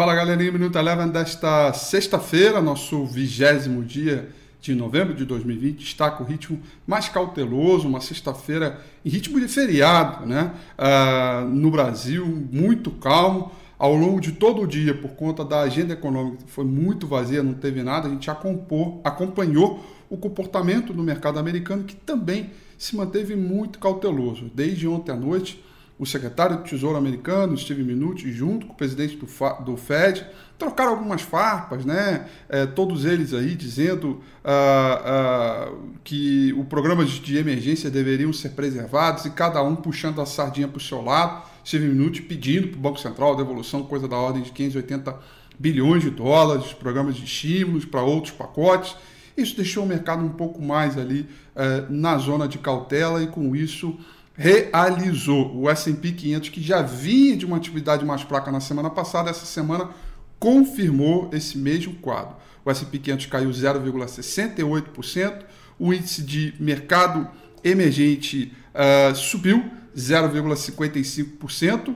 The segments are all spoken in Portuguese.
Fala galerinha, Minuto Eleven desta sexta-feira, nosso vigésimo dia de novembro de 2020, está com o ritmo mais cauteloso, uma sexta-feira em ritmo de feriado, né? Uh, no Brasil, muito calmo. Ao longo de todo o dia, por conta da agenda econômica, foi muito vazia, não teve nada, a gente acompanhou o comportamento do mercado americano, que também se manteve muito cauteloso. Desde ontem à noite, o secretário do Tesouro americano, Steve Mnuchin, junto com o presidente do, do Fed, trocaram algumas farpas, né? É, todos eles aí dizendo ah, ah, que o programa de emergência deveriam ser preservados e cada um puxando a sardinha para o seu lado. Steve Mnuchin pedindo para o Banco Central a devolução, coisa da ordem de 580 bilhões de dólares, programas de estímulos para outros pacotes. Isso deixou o mercado um pouco mais ali eh, na zona de cautela e com isso realizou. O S&P 500, que já vinha de uma atividade mais fraca na semana passada, essa semana confirmou esse mesmo quadro. O S&P 500 caiu 0,68%, o índice de mercado emergente uh, subiu 0,55%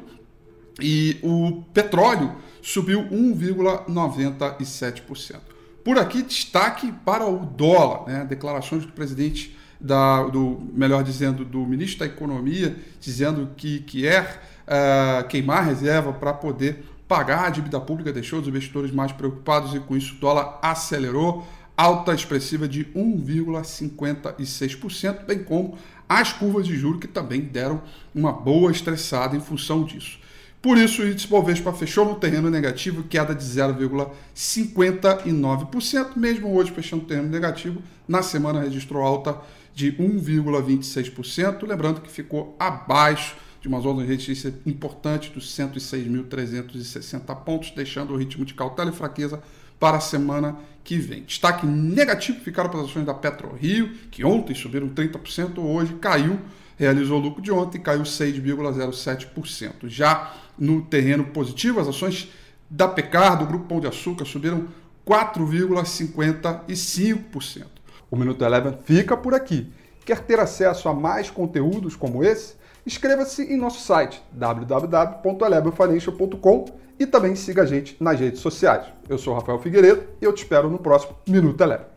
e o petróleo subiu 1,97%. Por aqui, destaque para o dólar, né? declarações do presidente da, do, melhor dizendo, do ministro da Economia, dizendo que quer uh, queimar reserva para poder pagar a dívida pública, deixou os investidores mais preocupados e com isso o dólar acelerou, alta expressiva de 1,56%, bem como as curvas de juros que também deram uma boa estressada em função disso. Por isso, o índice Bovespa fechou no terreno negativo, queda de 0,59%, mesmo hoje fechando no terreno negativo, na semana registrou alta de 1,26%, lembrando que ficou abaixo de uma zona de resistência importante dos 106.360 pontos, deixando o ritmo de cautela e fraqueza para a semana que vem. Destaque negativo ficaram para as ações da PetroRio, que ontem subiram 30%, hoje caiu realizou lucro de ontem caiu 6,07%. Já no terreno positivo, as ações da Pecar, do Grupo Pão de Açúcar, subiram 4,55%. O Minuto Eleven fica por aqui. Quer ter acesso a mais conteúdos como esse? Inscreva-se em nosso site www.elevenfinancial.com e também siga a gente nas redes sociais. Eu sou Rafael Figueiredo e eu te espero no próximo Minuto Eleven.